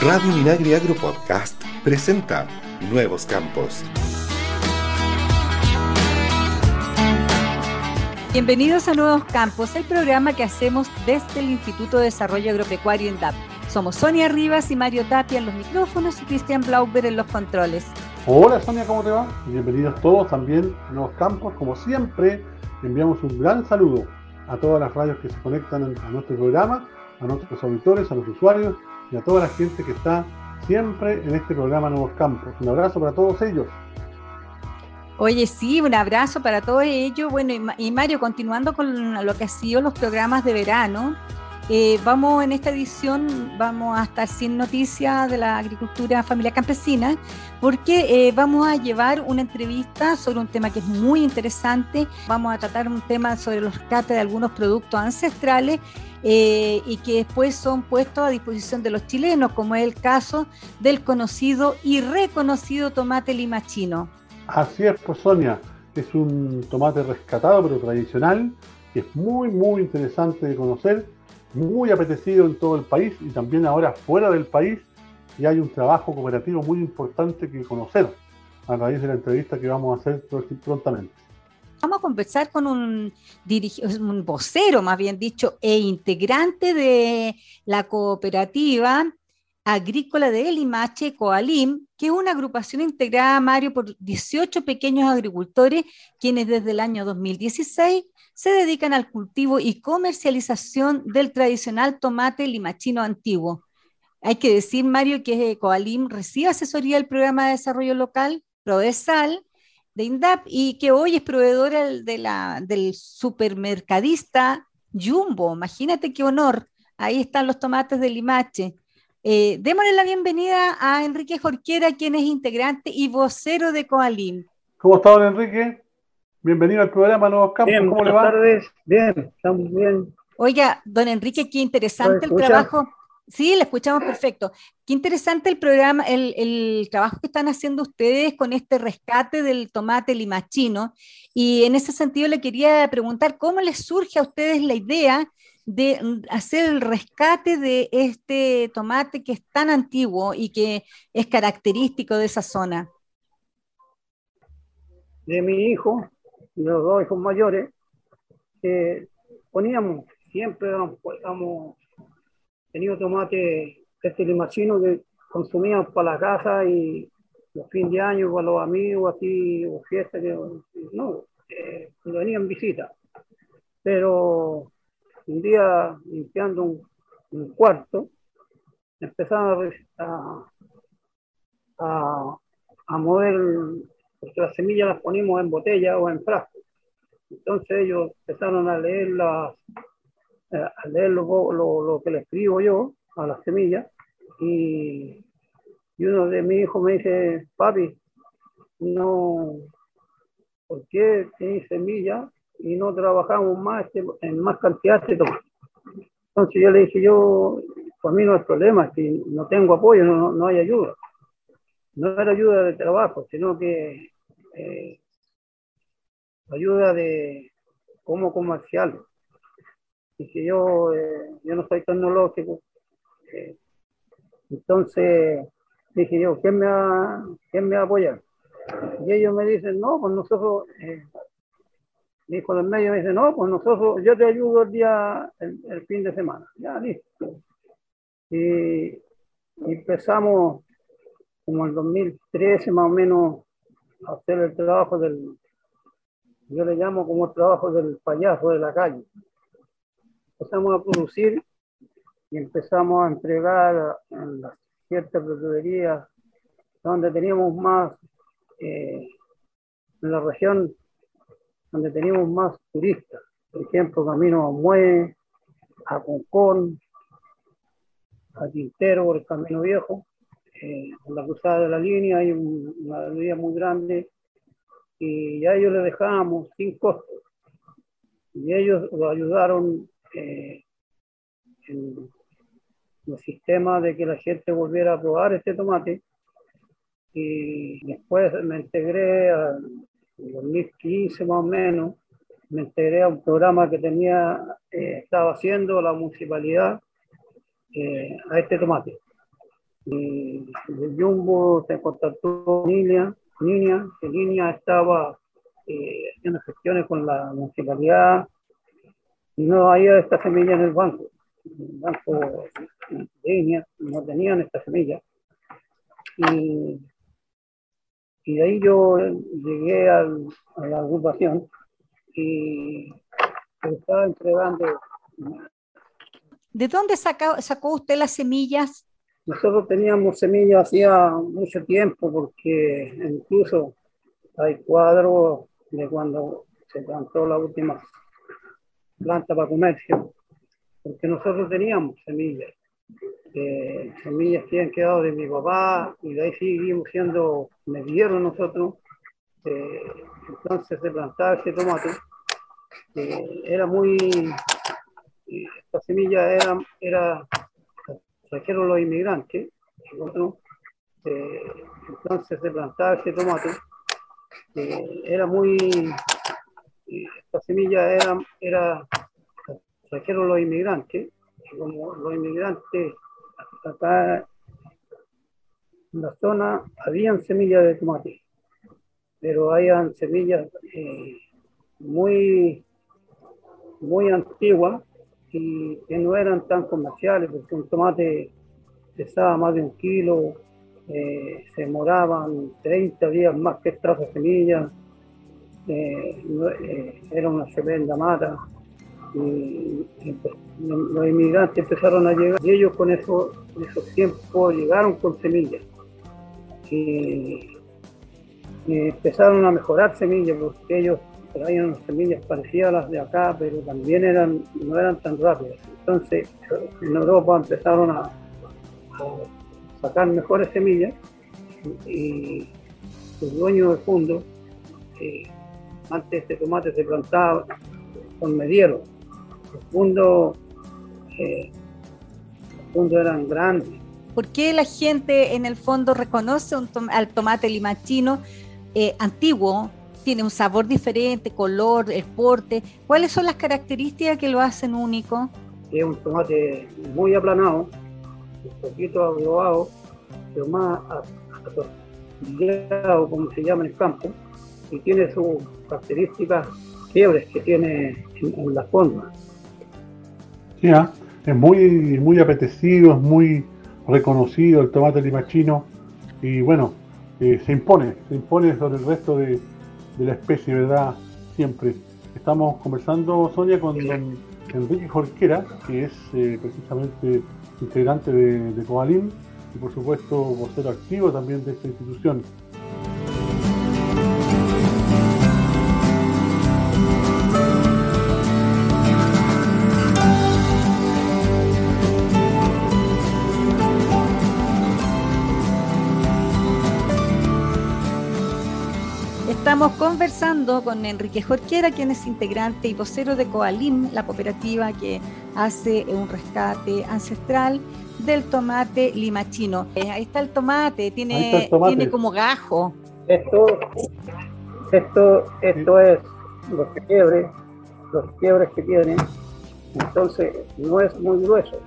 Radio Minagri Agro Podcast presenta Nuevos Campos. Bienvenidos a Nuevos Campos, el programa que hacemos desde el Instituto de Desarrollo Agropecuario INDAP. Somos Sonia Rivas y Mario Tapia en los micrófonos y Cristian Blauber en los controles. Hola Sonia, ¿cómo te va? Bienvenidos todos también a Nuevos Campos. Como siempre, enviamos un gran saludo a todas las radios que se conectan a nuestro programa, a nuestros auditores, a los usuarios y a toda la gente que está siempre en este programa Nuevos Campos. Un abrazo para todos ellos. Oye, sí, un abrazo para todos ellos. Bueno, y Mario, continuando con lo que ha sido los programas de verano, eh, vamos en esta edición, vamos a estar sin noticias de la agricultura familiar campesina, porque eh, vamos a llevar una entrevista sobre un tema que es muy interesante. Vamos a tratar un tema sobre los rescates de algunos productos ancestrales eh, y que después son puestos a disposición de los chilenos, como es el caso del conocido y reconocido tomate limachino. Así es, pues Sonia, es un tomate rescatado pero tradicional, que es muy, muy interesante de conocer, muy apetecido en todo el país y también ahora fuera del país, y hay un trabajo cooperativo muy importante que conocer a raíz de la entrevista que vamos a hacer prontamente. Vamos a conversar con un, vocero, más bien dicho, e integrante de la cooperativa agrícola de Limache, Coalim, que es una agrupación integrada, Mario, por 18 pequeños agricultores, quienes desde el año 2016 se dedican al cultivo y comercialización del tradicional tomate limachino antiguo. Hay que decir, Mario, que Coalim recibe asesoría del Programa de Desarrollo Local, PRODESAL, de INDAP y que hoy es proveedora de la, del supermercadista Jumbo. Imagínate qué honor. Ahí están los tomates de Limache. Eh, démosle la bienvenida a Enrique Jorquera, quien es integrante y vocero de Coalim. ¿Cómo está, don Enrique? Bienvenido al programa Nuevos Campos. Bien, ¿Cómo le va? tardes. Bien, estamos bien. Oiga, don Enrique, qué interesante el trabajo Sí, le escuchamos perfecto. Qué interesante el programa, el, trabajo que están haciendo ustedes con este rescate del tomate limachino. Y en ese sentido le quería preguntar cómo les surge a ustedes la idea de hacer el rescate de este tomate que es tan antiguo y que es característico de esa zona. De mi hijo, los dos hijos mayores, poníamos, siempre éramos tenido tomate este limachino que consumíamos para la casa y los fines de año para los amigos, así, o fiestas, que no, eh, venían visita. Pero un día limpiando un, cuarto, empezaron a, a, a, mover, porque las semillas las ponemos en botella o en frasco. Entonces ellos empezaron a leer las, eh, a leer lo, que le escribo yo a las semillas y, y uno de mis hijos me dice, papi, no, ¿por qué tenéis semillas y no trabajamos más este, en más cantidad de? Entonces yo le dije, yo, por mí no hay problema, si no tengo apoyo, no, no hay ayuda. No era ayuda de trabajo, sino que eh, ayuda de cómo comercial y yo, eh, yo no soy tecnológico. Eh, entonces dije yo, ¿quién me, va, ¿quién me va a apoyar? Y ellos me dicen, no, pues nosotros, eh, mi hijo del medio me dice, no, pues nosotros, yo te ayudo el día, el, fin de semana. Ya, listo. Y, empezamos como el 2013 más o menos a hacer el trabajo del, yo le llamo como el trabajo del payaso de la calle empezamos a producir y empezamos a entregar en las ciertas verdulerías donde teníamos más, eh, en la región donde teníamos más turistas, por ejemplo, Camino a Mue, a Concón, a Quintero, por el Camino Viejo, eh, en la cruzada de la línea hay una verdulería muy grande y a ellos les dejábamos sin costo. Y ellos lo ayudaron eh, el, sistema de que la gente volviera a probar este tomate. Y después me integré en 2015 más o menos, me integré a un programa que tenía, eh, estaba haciendo la municipalidad eh, a este tomate. y de Jumbo se contactó Niña, Niña, que Niña estaba eh, haciendo gestiones con la municipalidad no había esta semilla en el banco. el banco de Niña no tenían esta semilla. Y, y de ahí yo llegué al, a la agrupación y estaba entregando. ¿De dónde sacó, sacó usted las semillas? Nosotros teníamos semillas hacía mucho tiempo porque incluso hay cuadros de cuando se plantó la última planta para comercio, porque nosotros teníamos semillas, semillas que han quedado de mi papá y de ahí seguimos siendo, me dieron nosotros, eh, entonces de plantar ese tomate, era muy, esta semilla era, era trajeron los inmigrantes, eh, entonces de plantar ese tomate, era muy, esta semilla era, era, trajeron los inmigrantes, como los inmigrantes acá en la zona habían semillas de tomate, pero habían semillas eh, muy, muy antiguas y que no eran tan comerciales, porque un tomate pesaba más de un kilo, eh, se demoraban 30 días más que estas semillas, eh, era una tremenda mata. Y, pues, los inmigrantes empezaron a llegar y ellos con eso, esos tiempos llegaron con semillas. Y, empezaron a mejorar semillas porque ellos traían semillas parecidas a las de acá, pero también eran, no eran tan rápidas. Entonces, en Europa empezaron a, sacar mejores semillas y los dueños del fondo, eh, antes este tomate se plantaba con medieros. Los fundos, eh, los fundos eran grandes. ¿Por qué la gente en el fondo reconoce un al tomate limachino eh, antiguo, tiene un sabor diferente, color, el porte. ¿Cuáles son las características que lo hacen único? Es un tomate muy aplanado, un poquito agrobado, pero más atornillado, como se llama en el campo, y tiene sus características fiebres que tiene en, la forma. Sí, ¿ah? es muy, muy apetecido, es muy reconocido el tomate limachino y bueno, eh, se impone, se impone sobre el resto de, de la especie, ¿verdad? Siempre. Estamos conversando, Sonia, con don Enrique Jorquera, que es eh, precisamente integrante de, de Coalim y por supuesto vocero activo también de esta institución. Estamos conversando con Enrique Jorquera, quien es integrante y vocero de Coalim, la cooperativa que hace un rescate ancestral del tomate limachino. Eh, ahí está el tomate, tiene, tiene como gajo. Esto, esto, esto es los quiebres, los quiebres que tiene, entonces no es muy grueso.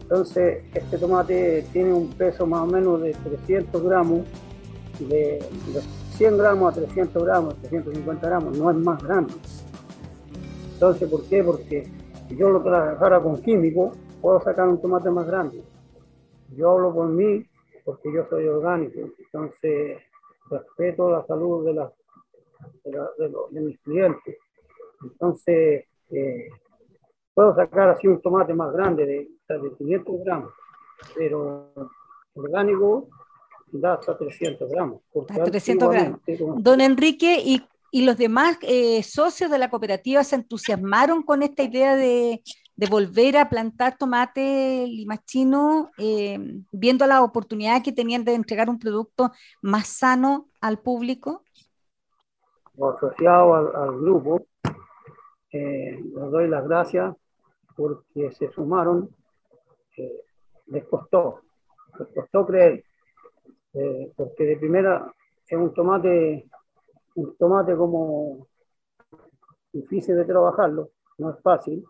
Entonces, este tomate tiene un peso más o menos de 300 gramos de, de 100 gramos a 300 gramos, 350 gramos, no es más grande. Entonces, ¿por qué? Porque si yo lo trabajara con químicos, puedo sacar un tomate más grande. Yo hablo por mí porque yo soy orgánico, entonces respeto la salud de, la, de, mis clientes. Entonces, eh, puedo sacar así un tomate más grande de, de 500 gramos, pero orgánico da hasta 300 gramos. 300 gramos. Don Enrique, ¿y, y los demás eh, socios de la cooperativa se entusiasmaron con esta idea de, de volver a plantar tomate limachino, eh, viendo la oportunidad que tenían de entregar un producto más sano al público? Asociado al, al grupo, eh, les doy las gracias porque se sumaron, eh, les costó, les costó creer, eh, porque de primera es un tomate, un tomate como difícil de trabajarlo, no es fácil.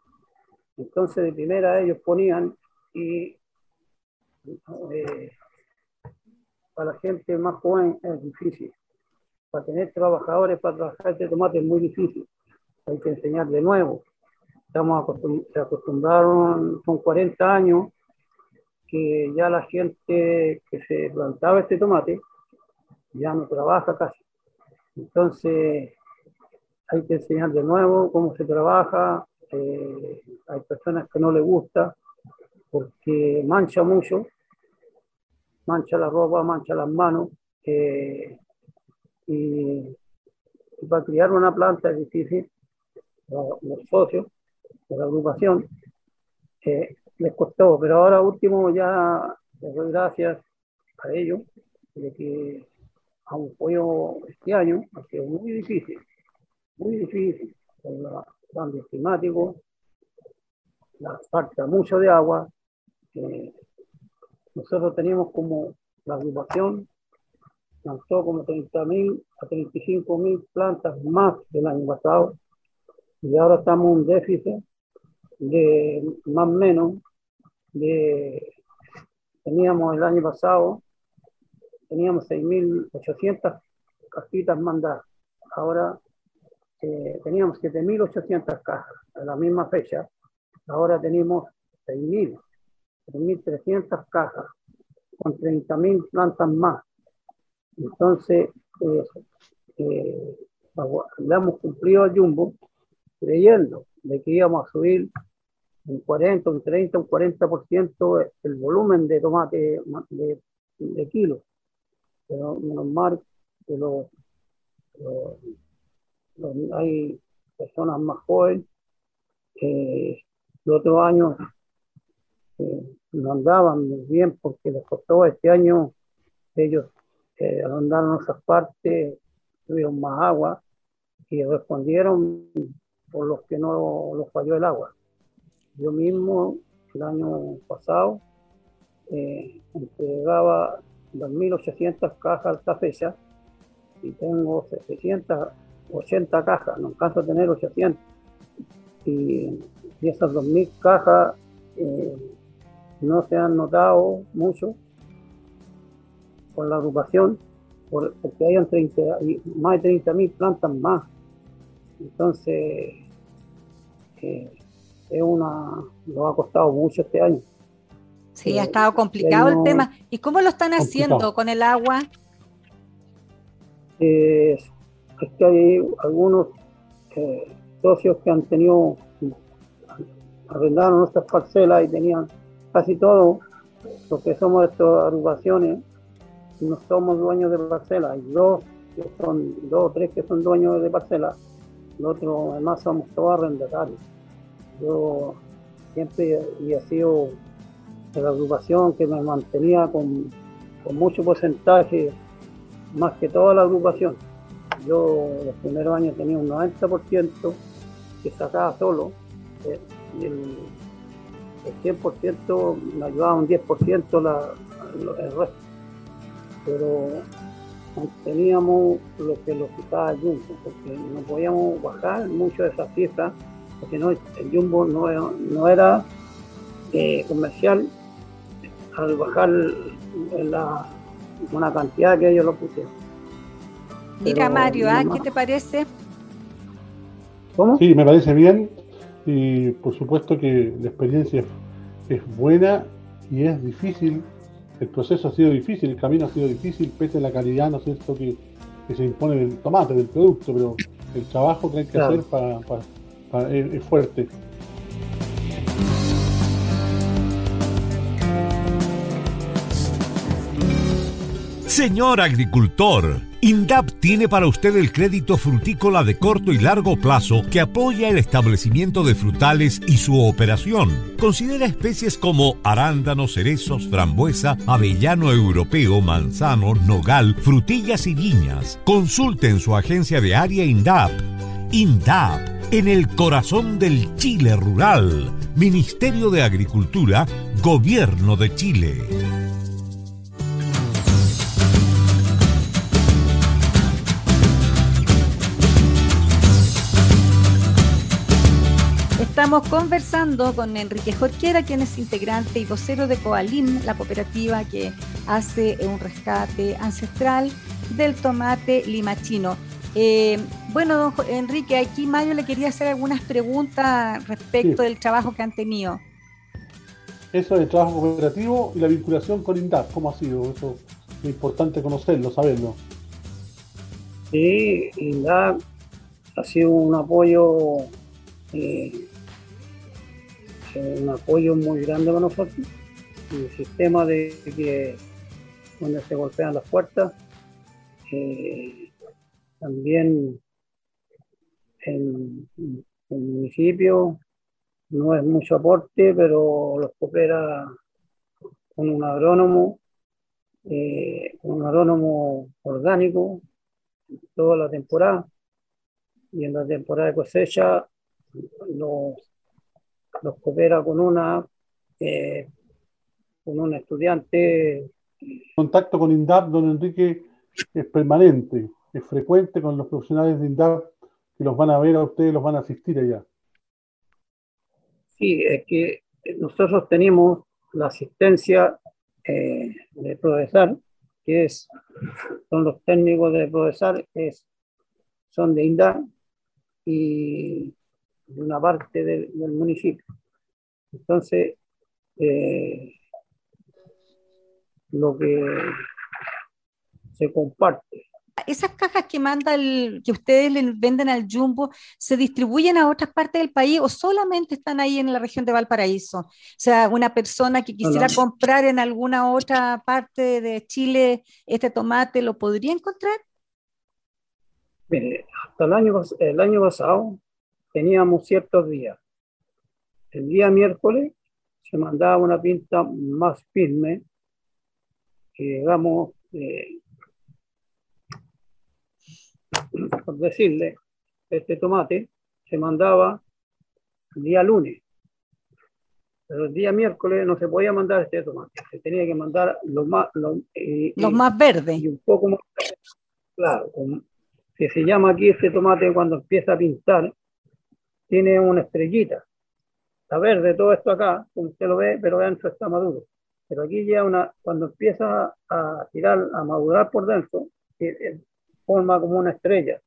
Entonces de primera ellos ponían y eh, para la gente más joven es difícil. Para tener trabajadores para trabajar este tomate es muy difícil. Hay que enseñar de nuevo. Estamos se acostumbraron, son 40 años que ya la gente que se plantaba este tomate ya no trabaja casi. Entonces, hay que enseñar de nuevo cómo se trabaja. Eh, hay personas que no les gusta porque mancha mucho, mancha la ropa, mancha las manos. Eh, y, para criar una planta es difícil. Los, socios de la agrupación eh, les costó, pero ahora último ya les doy gracias a ellos de que a un pollo este año ha sido muy difícil, muy difícil, con los cambios climáticos, la falta mucho de agua. nosotros teníamos como la agrupación lanzó como 30.000 a 35.000 plantas más del año pasado y ahora estamos en un déficit de más o menos de teníamos el año pasado teníamos 6.800 cajitas mandadas. Ahora eh, teníamos 7.800 cajas a la misma fecha. Ahora tenemos 6.000, 3.300 cajas con 30.000 plantas más. Entonces, eh, eh, le hemos cumplido a Jumbo creyendo de que íbamos a subir un 40, un 30, un 40% el volumen de tomate de, de kilos pero normal que los, hay personas más jóvenes que los otros años eh, no andaban muy bien porque les costó este año ellos eh, andaron esas partes tuvieron más agua y respondieron por los que no los falló el agua. Yo mismo el año pasado eh, entregaba 2.800 cajas a esta fecha y tengo 780 cajas, no alcanzo a tener 800. Y, esas 2.000 cajas eh, no se han notado mucho por la agrupación, porque hay 30, más de 30.000 plantas más. Entonces, eh, es una, lo ha costado mucho este año. Sí, ha estado complicado el tema. ¿Y cómo lo están haciendo con el agua? es que hay algunos eh, socios que han tenido, arrendaron nuestras parcelas y tenían casi todo, lo que somos estas agrupaciones, no somos dueños de parcelas, hay dos que son, dos o tres que son dueños de parcelas, los otros además somos todos arrendatarios. Yo siempre he sido de la agrupación que me mantenía con, mucho porcentaje, más que toda la agrupación. Yo los primeros años tenía un 90% que sacaba solo, eh, y el, 100% me ayudaba un 10% la, el resto. Pero teníamos lo que lo quitaba el Jumbo, porque no podíamos bajar mucho de esa cifra, porque no, el Jumbo no, no era eh, comercial al bajar la, una cantidad que ellos lo pusieron. Mira, Mario, ¿ah? ¿qué te parece? ¿Cómo? Sí, me parece bien y por supuesto que la experiencia es, buena y es difícil. El proceso ha sido difícil, el camino ha sido difícil, pese a la calidad, ¿no es cierto?, que, se impone del tomate, del producto, pero el trabajo que hay que hacer para, es fuerte. Señor agricultor, INDAP tiene para usted el crédito frutícola de corto y largo plazo que apoya el establecimiento de frutales y su operación. Considera especies como arándanos, cerezos, frambuesa, avellano europeo, manzano, nogal, frutillas y viñas. Consulte en su agencia de área INDAP. INDAP, en el corazón del Chile rural. Ministerio de Agricultura, Gobierno de Chile. Estamos conversando con Enrique Jorquera, quien es integrante y vocero de Coalim, la cooperativa que hace un rescate ancestral del tomate limachino. Eh, bueno, don Enrique, aquí Mario le quería hacer algunas preguntas respecto del trabajo que han tenido. Eso del trabajo cooperativo y la vinculación con INDAP, ¿cómo ha sido? Eso es importante conocerlo, saberlo. Sí, INDAP ha sido un apoyo eh, un apoyo muy grande para nosotros. El sistema de que donde se golpean las puertas. Eh, también en, el municipio no es mucho aporte, pero los coopera con un agrónomo, eh, un agrónomo orgánico toda la temporada. Y en la temporada de cosecha los los coopera con una, eh, con un estudiante. contacto con INDAP, don Enrique, es permanente, es frecuente con los profesionales de INDAP que los van a ver a ustedes, los van a asistir allá. Sí, es que nosotros tenemos la asistencia eh, de Prodesar, que es, son los técnicos de Prodesar, es, son de INDAP, y de una parte del, municipio. Entonces, eh, lo que se comparte. Esas cajas que manda el, que ustedes le venden al Jumbo, ¿se distribuyen a otras partes del país o solamente están ahí en la región de Valparaíso? O sea, una persona que quisiera comprar en alguna otra parte de Chile este tomate, ¿lo podría encontrar? Hasta el año, el año pasado teníamos ciertos días. El día miércoles se mandaba una pinta más firme, que digamos, eh, por decirle, este tomate se mandaba el día lunes. Pero el día miércoles no se podía mandar este tomate, se tenía que mandar los más, los, eh, más verdes. Y un poco más, claro, que se llama aquí este tomate cuando empieza a pintar, tiene una estrellita. Está verde todo esto acá, como usted lo ve, pero dentro está maduro. Pero aquí ya una, cuando empieza a tirar, a madurar por dentro, eh, eh, forma como una estrella.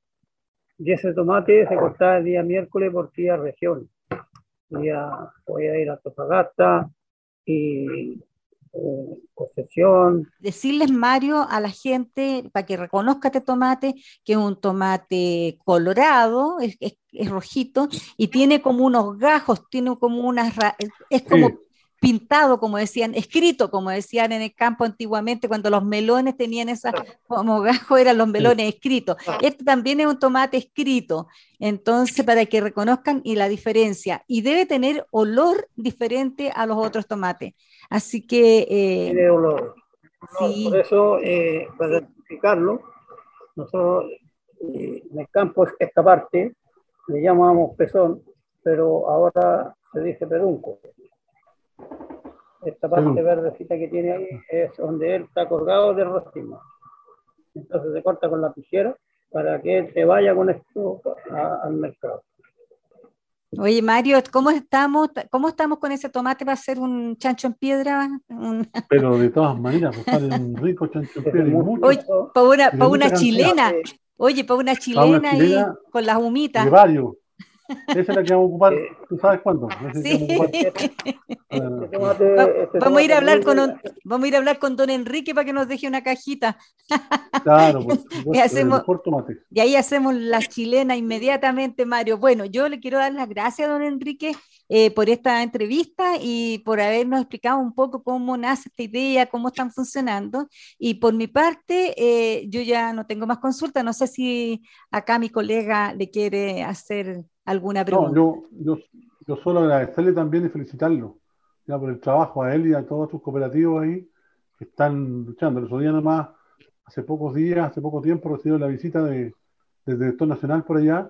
Y ese tomate se corta el día miércoles por día región. Día, voy a ir a Tofagasta y Decirles, Mario, a la gente, para que reconozca este tomate, que es un tomate colorado, es, rojito, y tiene como unos gajos, tiene como unas... Es como pintado, como decían, escrito, como decían en el campo antiguamente, cuando los melones tenían esa, como gajo eran los melones escritos. Este también es un tomate escrito, entonces para que reconozcan y la diferencia. Y debe tener olor diferente a los otros tomates. Así que... Eh, Tiene olor. Por eso, eh, para identificarlo, nosotros eh, en el campo esta parte le llamamos pezón, pero ahora se dice pedunco. Esta parte verdecita que tiene ahí es donde él está colgado del rostro. Entonces se corta con la tijera para que él se vaya con esto al mercado. Oye, Mario, ¿cómo estamos, ¿cómo estamos con ese tomate? ¿Va a ser un chancho en piedra? Pero de todas maneras, pues un rico chancho en piedra. Oye, para una, para una chilena. Oye, para una chilena, y con las humitas. De varios. Esa es la que vamos a ocupar, ¿tú sabes cuándo? Sí. vamos a ir a hablar con vamos a ir a hablar con don Enrique para que nos deje una cajita. Claro, pues, y, hacemos, y ahí hacemos la chilena inmediatamente, Mario. Bueno, yo le quiero dar las gracias a don Enrique eh, por esta entrevista y por habernos explicado un poco cómo nace esta idea, cómo están funcionando. Y por mi parte, eh, yo ya no tengo más consulta. No sé si acá mi colega le quiere hacer alguna pregunta. No, yo, yo, solo agradecerle también y felicitarlo ya, por el trabajo a él y a todos sus cooperativos ahí que están luchando. El otro día nomás, hace pocos días, hace poco tiempo, recibió la visita de, del director nacional por allá.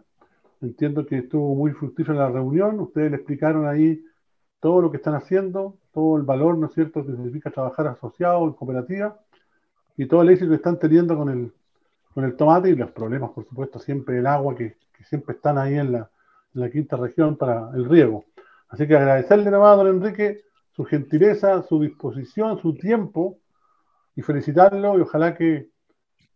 Entiendo que estuvo muy fructífera la reunión. Ustedes le explicaron ahí todo lo que están haciendo, todo el valor, ¿no es cierto?, que significa trabajar asociado en cooperativa y todo el éxito que están teniendo con el, con el tomate y los problemas, por supuesto, siempre el agua que, que siempre están ahí en la, en la quinta región para el riego. Así que agradecerle nomás a don Enrique su gentileza, su disposición, su tiempo y felicitarlo y ojalá que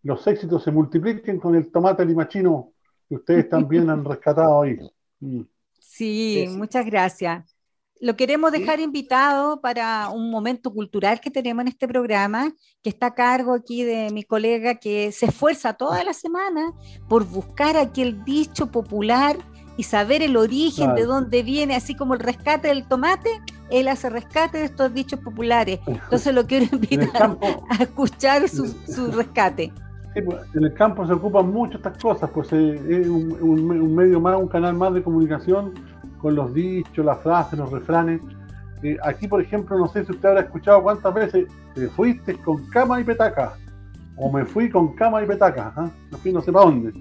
los éxitos se multipliquen con el tomate limachino que ustedes también han rescatado ahí. Mm. Sí, muchas gracias. Lo queremos dejar invitado para un momento cultural que tenemos en este programa, que está a cargo aquí de mi colega que se esfuerza toda la semana por buscar aquel dicho popular y saber el origen de dónde viene, así como el rescate del tomate, él hace rescate de estos dichos populares. Entonces lo quiero invitar a escuchar su, rescate. Pues, en el campo se ocupan mucho estas cosas, pues eh, es un, medio más, un canal más de comunicación con los dichos, las frases, los refranes. Eh, aquí, por ejemplo, no sé si usted habrá escuchado cuántas veces te fuiste con cama y petaca, o me fui con cama y petaca, ¿ah? no fui no sé para dónde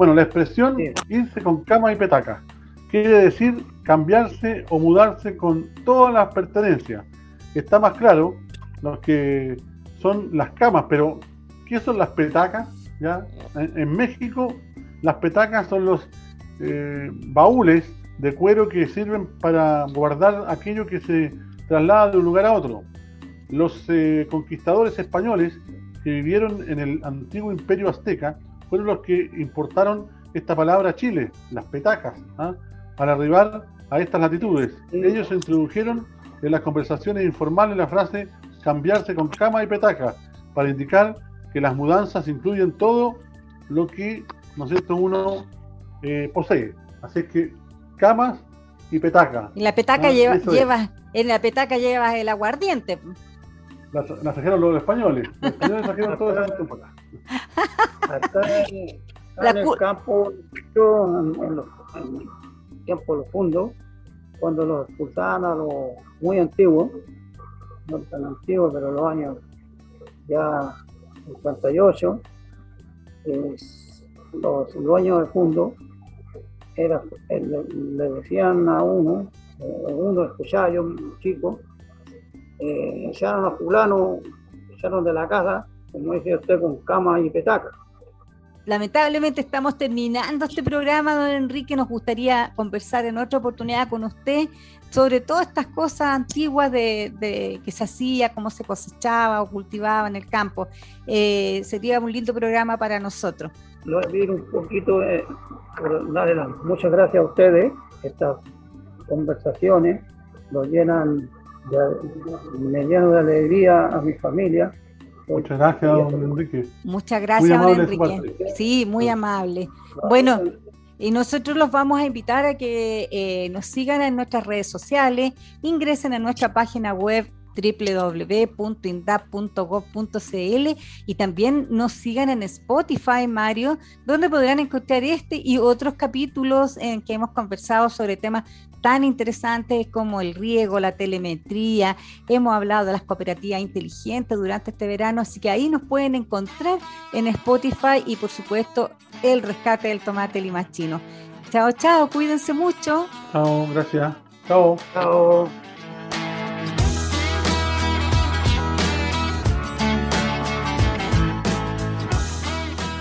bueno, la expresión irse con cama y petaca quiere decir cambiarse o mudarse con todas las pertenencias. Está más claro lo que son las camas, pero ¿qué son las petacas? ¿Ya? En, México, las petacas son los eh, baúles de cuero que sirven para guardar aquello que se traslada de un lugar a otro. Los eh, conquistadores españoles que vivieron en el antiguo imperio azteca fueron los que importaron esta palabra a Chile, las petacas, ¿ah? para arribar a estas latitudes. Ellos introdujeron en las conversaciones informales la frase cambiarse con cama y petaca, para indicar que las mudanzas incluyen todo lo que, ¿no es cierto?, uno eh, posee. Así que camas y petaca. Y la petaca ¿ah? lleva, en la petaca lleva el aguardiente. La, trajeron los españoles. Los españoles trajeron todo eso para acá. Acá en, el campo, en, los tiempos fundos, cuando los expulsaban a los muy antiguos, no tan antiguos, pero los años ya 58, los dueños del fondo era, eh, le, decían a uno, eh, uno escuchaba yo, un chico, echaron a fulano, echaron de la casa, como dice usted, con cama y petaca. Lamentablemente estamos terminando este programa, don Enrique. Nos gustaría conversar en otra oportunidad con usted sobre todas estas cosas antiguas de, que se hacía, cómo se cosechaba o cultivaba en el campo. Eh, sería un lindo programa para nosotros. Lo voy a pedir un poquito, eh, darle muchas gracias a ustedes. Estas conversaciones nos llenan me lleno de alegría a mi familia. Muchas gracias, don Enrique. Muchas gracias, don Enrique. Sí, muy amable. Bueno, y nosotros los vamos a invitar a que eh, nos sigan en nuestras redes sociales, ingresen a nuestra página web www.indap.gov.cl y también nos sigan en Spotify, Mario, donde podrán encontrar este y otros capítulos en que hemos conversado sobre temas tan interesantes como el riego, la telemetría, hemos hablado de las cooperativas inteligentes durante este verano, así que ahí nos pueden encontrar en Spotify y por supuesto el rescate del tomate limachino. Chao, chao, cuídense mucho. Chao, gracias. Chao. Chao.